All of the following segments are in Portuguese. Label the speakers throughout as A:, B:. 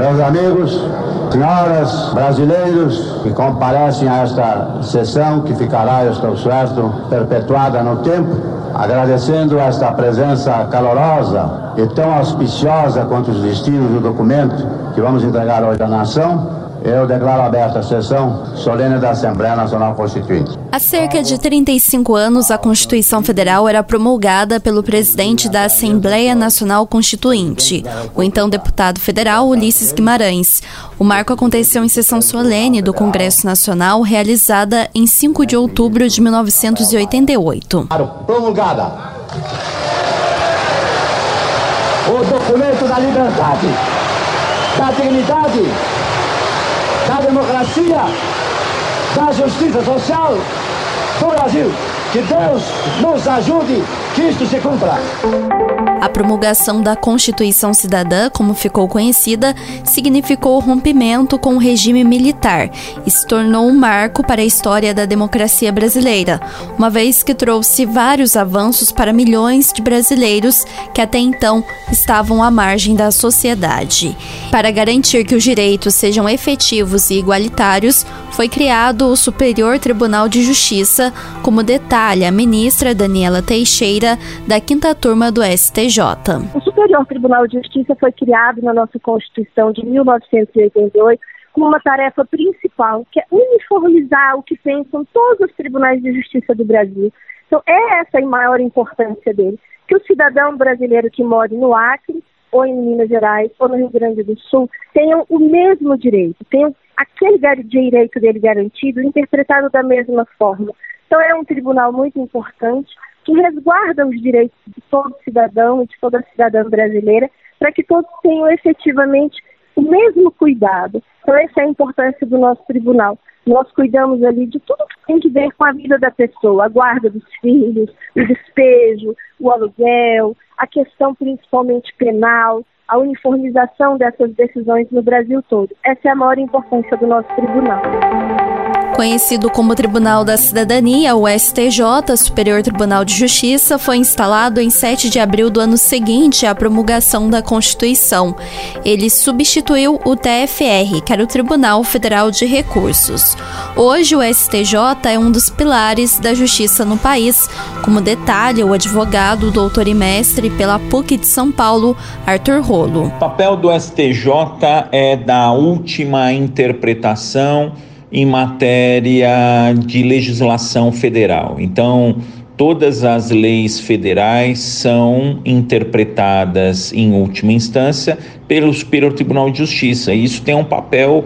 A: Meus amigos, senhoras, brasileiros que comparecem a esta sessão, que ficará, eu estou certo, perpetuada no tempo, agradecendo esta presença calorosa e tão auspiciosa quanto os destinos do documento que vamos entregar hoje à nação. Eu declaro aberta a sessão solene da Assembleia Nacional Constituinte.
B: Há cerca de 35 anos, a Constituição Federal era promulgada pelo presidente da Assembleia Nacional Constituinte, o então deputado federal Ulisses Guimarães. O marco aconteceu em sessão solene do Congresso Nacional, realizada em 5 de outubro de 1988.
A: Promulgada. O documento da liberdade, da dignidade da democracia, da justiça social do Brasil. Que Deus nos ajude que isto se cumpra.
B: A promulgação da Constituição Cidadã, como ficou conhecida, significou o rompimento com o regime militar e se tornou um marco para a história da democracia brasileira, uma vez que trouxe vários avanços para milhões de brasileiros que até então estavam à margem da sociedade. Para garantir que os direitos sejam efetivos e igualitários, foi criado o Superior Tribunal de Justiça, como detalha a ministra Daniela Teixeira, da quinta turma do STJ.
C: O Superior Tribunal de Justiça foi criado na nossa Constituição de 1988 com uma tarefa principal, que é uniformizar o que pensam todos os tribunais de justiça do Brasil. Então, é essa a maior importância dele. Que o cidadão brasileiro que mora no Acre, ou em Minas Gerais, ou no Rio Grande do Sul, tenham o mesmo direito, tenham aquele direito dele garantido, interpretado da mesma forma. Então, é um tribunal muito importante que resguarda os direitos de todo cidadão e de toda cidadã brasileira, para que todos tenham efetivamente o mesmo cuidado. Então, essa é a importância do nosso tribunal. Nós cuidamos ali de tudo que tem que ver com a vida da pessoa, a guarda dos filhos, o despejo, o aluguel, a questão principalmente penal, a uniformização dessas decisões no Brasil todo. Essa é a maior importância do nosso tribunal.
B: Conhecido como Tribunal da Cidadania, o STJ, Superior Tribunal de Justiça, foi instalado em 7 de abril do ano seguinte à promulgação da Constituição. Ele substituiu o TFR, que era o Tribunal Federal de Recursos. Hoje, o STJ é um dos pilares da justiça no país, como detalha o advogado, doutor e mestre pela PUC de São Paulo, Arthur Rolo.
D: O papel do STJ é da última interpretação em matéria de legislação federal. Então, todas as leis federais são interpretadas em última instância pelo Superior Tribunal de Justiça. E isso tem um papel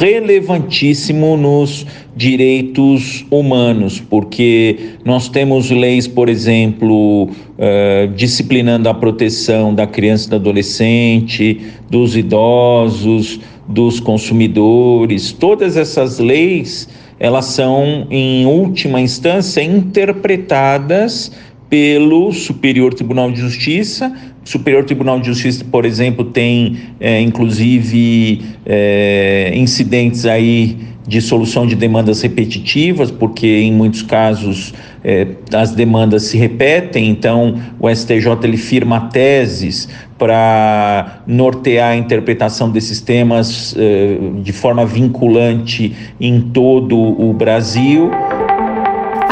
D: relevantíssimo nos direitos humanos, porque nós temos leis, por exemplo, uh, disciplinando a proteção da criança e do adolescente, dos idosos, dos consumidores, todas essas leis, elas são em última instância interpretadas pelo Superior Tribunal de Justiça. O Superior Tribunal de Justiça, por exemplo, tem é, inclusive é, incidentes aí de solução de demandas repetitivas, porque em muitos casos é, as demandas se repetem, então o STJ ele firma teses para nortear a interpretação desses temas eh, de forma vinculante em todo o Brasil.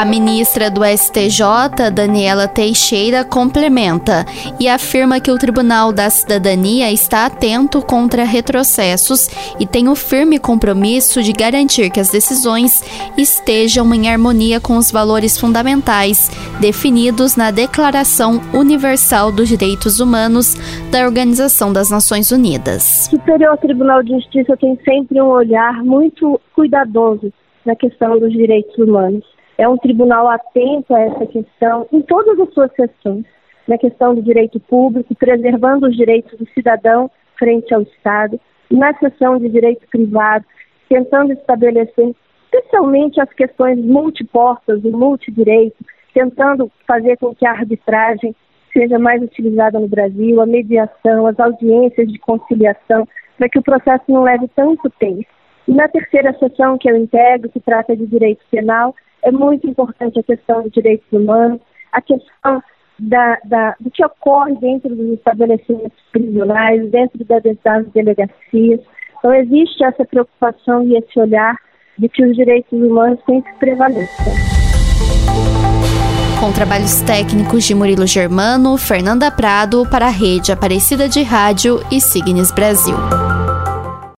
B: A ministra do STJ, Daniela Teixeira, complementa e afirma que o Tribunal da Cidadania está atento contra retrocessos e tem o firme compromisso de garantir que as decisões estejam em harmonia com os valores fundamentais definidos na Declaração Universal dos Direitos Humanos da Organização das Nações Unidas.
C: O Superior Tribunal de Justiça tem sempre um olhar muito cuidadoso na questão dos direitos humanos é um tribunal atento a essa questão em todas as suas sessões, na questão do direito público, preservando os direitos do cidadão frente ao Estado, na questão de direito privado, tentando estabelecer especialmente as questões multiportas, o multidireito, tentando fazer com que a arbitragem seja mais utilizada no Brasil, a mediação, as audiências de conciliação, para que o processo não leve tanto tempo. E na terceira sessão que eu integro, que trata de direito penal, é muito importante a questão dos direitos humanos, a questão da, da, do que ocorre dentro dos estabelecimentos prisionais, dentro das, das delegacias. Então, existe essa preocupação e esse olhar de que os direitos humanos têm que prevalecer.
B: Com trabalhos técnicos de Murilo Germano, Fernanda Prado para a Rede Aparecida de Rádio e Signes Brasil.